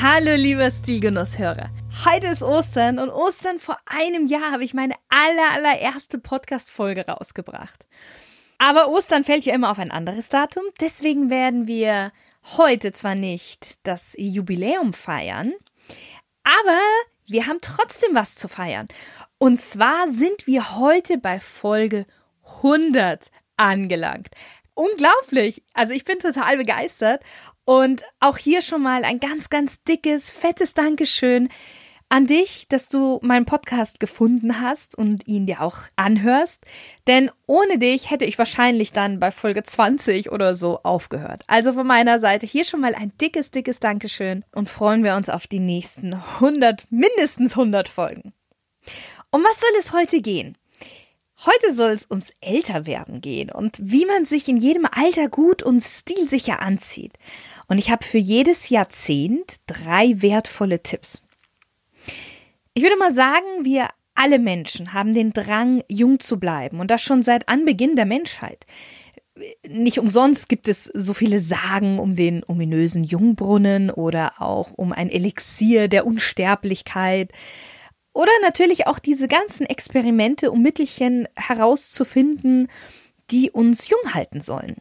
Hallo lieber Stilgenusshörer. Heute ist Ostern und Ostern vor einem Jahr habe ich meine aller, allererste Podcast-Folge rausgebracht. Aber Ostern fällt ja immer auf ein anderes Datum, deswegen werden wir heute zwar nicht das Jubiläum feiern, aber wir haben trotzdem was zu feiern. Und zwar sind wir heute bei Folge 100 angelangt. Unglaublich. Also ich bin total begeistert und auch hier schon mal ein ganz, ganz dickes, fettes Dankeschön an dich, dass du meinen Podcast gefunden hast und ihn dir auch anhörst. Denn ohne dich hätte ich wahrscheinlich dann bei Folge 20 oder so aufgehört. Also von meiner Seite hier schon mal ein dickes, dickes Dankeschön und freuen wir uns auf die nächsten 100, mindestens 100 Folgen. Um was soll es heute gehen? Heute soll es ums Älterwerden gehen und wie man sich in jedem Alter gut und stilsicher anzieht. Und ich habe für jedes Jahrzehnt drei wertvolle Tipps. Ich würde mal sagen, wir alle Menschen haben den Drang, jung zu bleiben und das schon seit Anbeginn der Menschheit. Nicht umsonst gibt es so viele Sagen um den ominösen Jungbrunnen oder auch um ein Elixier der Unsterblichkeit. Oder natürlich auch diese ganzen Experimente, um Mittelchen herauszufinden, die uns jung halten sollen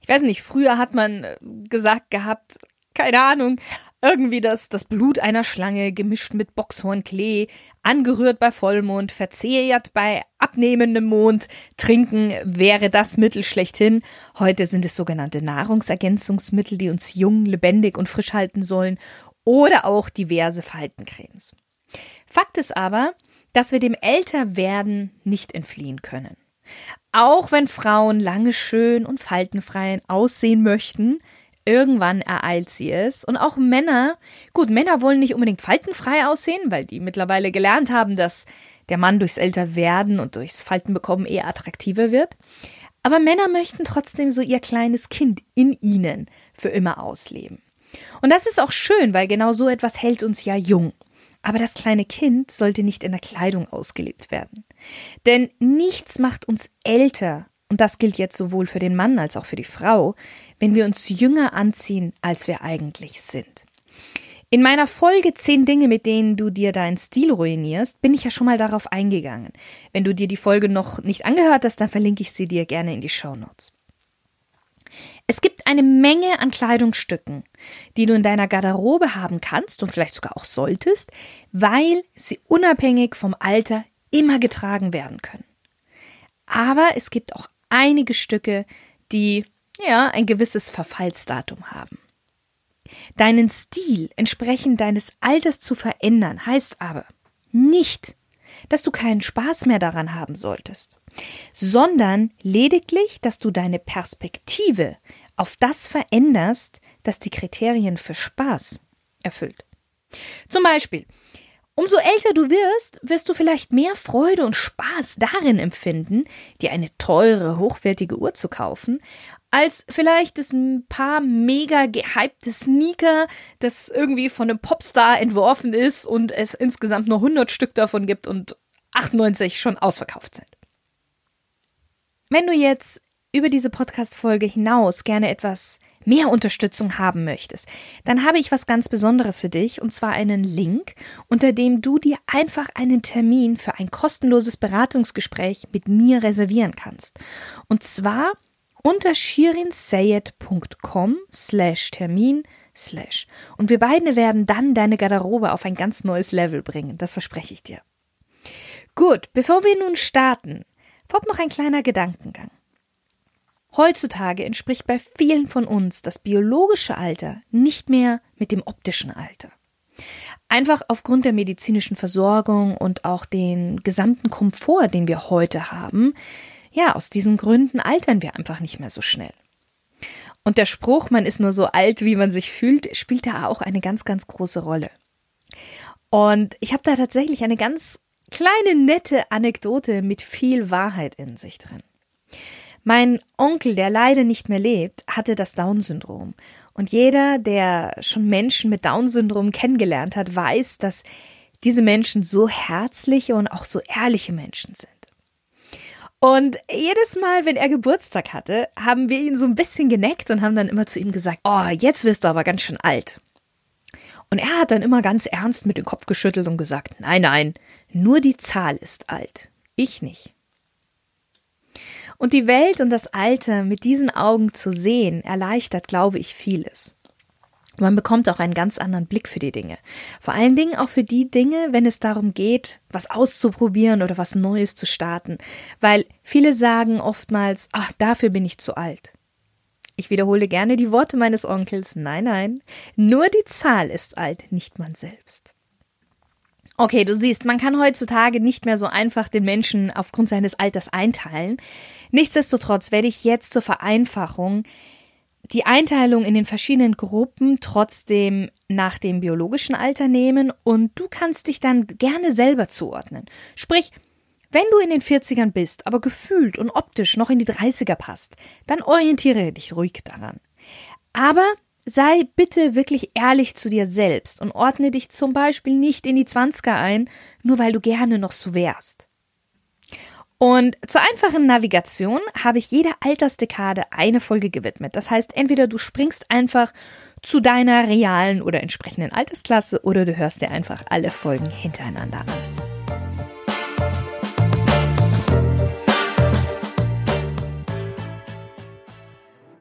ich weiß nicht, früher hat man äh, gesagt gehabt, keine Ahnung, irgendwie das, das Blut einer Schlange gemischt mit Boxhornklee, angerührt bei Vollmond, verzehrt bei abnehmendem Mond, trinken wäre das Mittel schlechthin. Heute sind es sogenannte Nahrungsergänzungsmittel, die uns jung, lebendig und frisch halten sollen oder auch diverse Faltencremes. Fakt ist aber, dass wir dem Älterwerden nicht entfliehen können. Auch wenn Frauen lange schön und faltenfrei aussehen möchten, irgendwann ereilt sie es. Und auch Männer, gut, Männer wollen nicht unbedingt faltenfrei aussehen, weil die mittlerweile gelernt haben, dass der Mann durchs Älterwerden und durchs Faltenbekommen eher attraktiver wird. Aber Männer möchten trotzdem so ihr kleines Kind in ihnen für immer ausleben. Und das ist auch schön, weil genau so etwas hält uns ja jung. Aber das kleine Kind sollte nicht in der Kleidung ausgelebt werden. Denn nichts macht uns älter, und das gilt jetzt sowohl für den Mann als auch für die Frau, wenn wir uns jünger anziehen, als wir eigentlich sind. In meiner Folge 10 Dinge, mit denen du dir deinen Stil ruinierst, bin ich ja schon mal darauf eingegangen. Wenn du dir die Folge noch nicht angehört hast, dann verlinke ich sie dir gerne in die Show Notes. Es gibt eine Menge an Kleidungsstücken, die du in deiner Garderobe haben kannst und vielleicht sogar auch solltest, weil sie unabhängig vom Alter immer getragen werden können. Aber es gibt auch einige Stücke, die ja ein gewisses Verfallsdatum haben. Deinen Stil entsprechend deines Alters zu verändern, heißt aber nicht, dass du keinen Spaß mehr daran haben solltest, sondern lediglich, dass du deine Perspektive auf das veränderst, das die Kriterien für Spaß erfüllt. Zum Beispiel, Umso älter du wirst, wirst du vielleicht mehr Freude und Spaß darin empfinden, dir eine teure, hochwertige Uhr zu kaufen, als vielleicht das paar mega gehypte Sneaker, das irgendwie von einem Popstar entworfen ist und es insgesamt nur 100 Stück davon gibt und 98 schon ausverkauft sind. Wenn du jetzt über diese Podcast-Folge hinaus gerne etwas mehr Unterstützung haben möchtest, dann habe ich was ganz Besonderes für dich und zwar einen Link, unter dem du dir einfach einen Termin für ein kostenloses Beratungsgespräch mit mir reservieren kannst. Und zwar unter shirinsayed.com slash Termin slash. Und wir beide werden dann deine Garderobe auf ein ganz neues Level bringen. Das verspreche ich dir. Gut, bevor wir nun starten, vorab noch ein kleiner Gedankengang. Heutzutage entspricht bei vielen von uns das biologische Alter nicht mehr mit dem optischen Alter. Einfach aufgrund der medizinischen Versorgung und auch den gesamten Komfort, den wir heute haben, ja, aus diesen Gründen altern wir einfach nicht mehr so schnell. Und der Spruch, man ist nur so alt, wie man sich fühlt, spielt da auch eine ganz, ganz große Rolle. Und ich habe da tatsächlich eine ganz kleine, nette Anekdote mit viel Wahrheit in sich drin. Mein Onkel, der leider nicht mehr lebt, hatte das Down-Syndrom. Und jeder, der schon Menschen mit Down-Syndrom kennengelernt hat, weiß, dass diese Menschen so herzliche und auch so ehrliche Menschen sind. Und jedes Mal, wenn er Geburtstag hatte, haben wir ihn so ein bisschen geneckt und haben dann immer zu ihm gesagt, oh, jetzt wirst du aber ganz schön alt. Und er hat dann immer ganz ernst mit dem Kopf geschüttelt und gesagt, nein, nein, nur die Zahl ist alt, ich nicht. Und die Welt und das Alter mit diesen Augen zu sehen, erleichtert, glaube ich, vieles. Man bekommt auch einen ganz anderen Blick für die Dinge. Vor allen Dingen auch für die Dinge, wenn es darum geht, was auszuprobieren oder was Neues zu starten. Weil viele sagen oftmals, ach, dafür bin ich zu alt. Ich wiederhole gerne die Worte meines Onkels. Nein, nein, nur die Zahl ist alt, nicht man selbst. Okay, du siehst, man kann heutzutage nicht mehr so einfach den Menschen aufgrund seines Alters einteilen. Nichtsdestotrotz werde ich jetzt zur Vereinfachung die Einteilung in den verschiedenen Gruppen trotzdem nach dem biologischen Alter nehmen und du kannst dich dann gerne selber zuordnen. Sprich, wenn du in den 40ern bist, aber gefühlt und optisch noch in die 30er passt, dann orientiere dich ruhig daran. Aber sei bitte wirklich ehrlich zu dir selbst und ordne dich zum Beispiel nicht in die 20er ein, nur weil du gerne noch so wärst. Und zur einfachen Navigation habe ich jeder Altersdekade eine Folge gewidmet. Das heißt, entweder du springst einfach zu deiner realen oder entsprechenden Altersklasse oder du hörst dir einfach alle Folgen hintereinander an.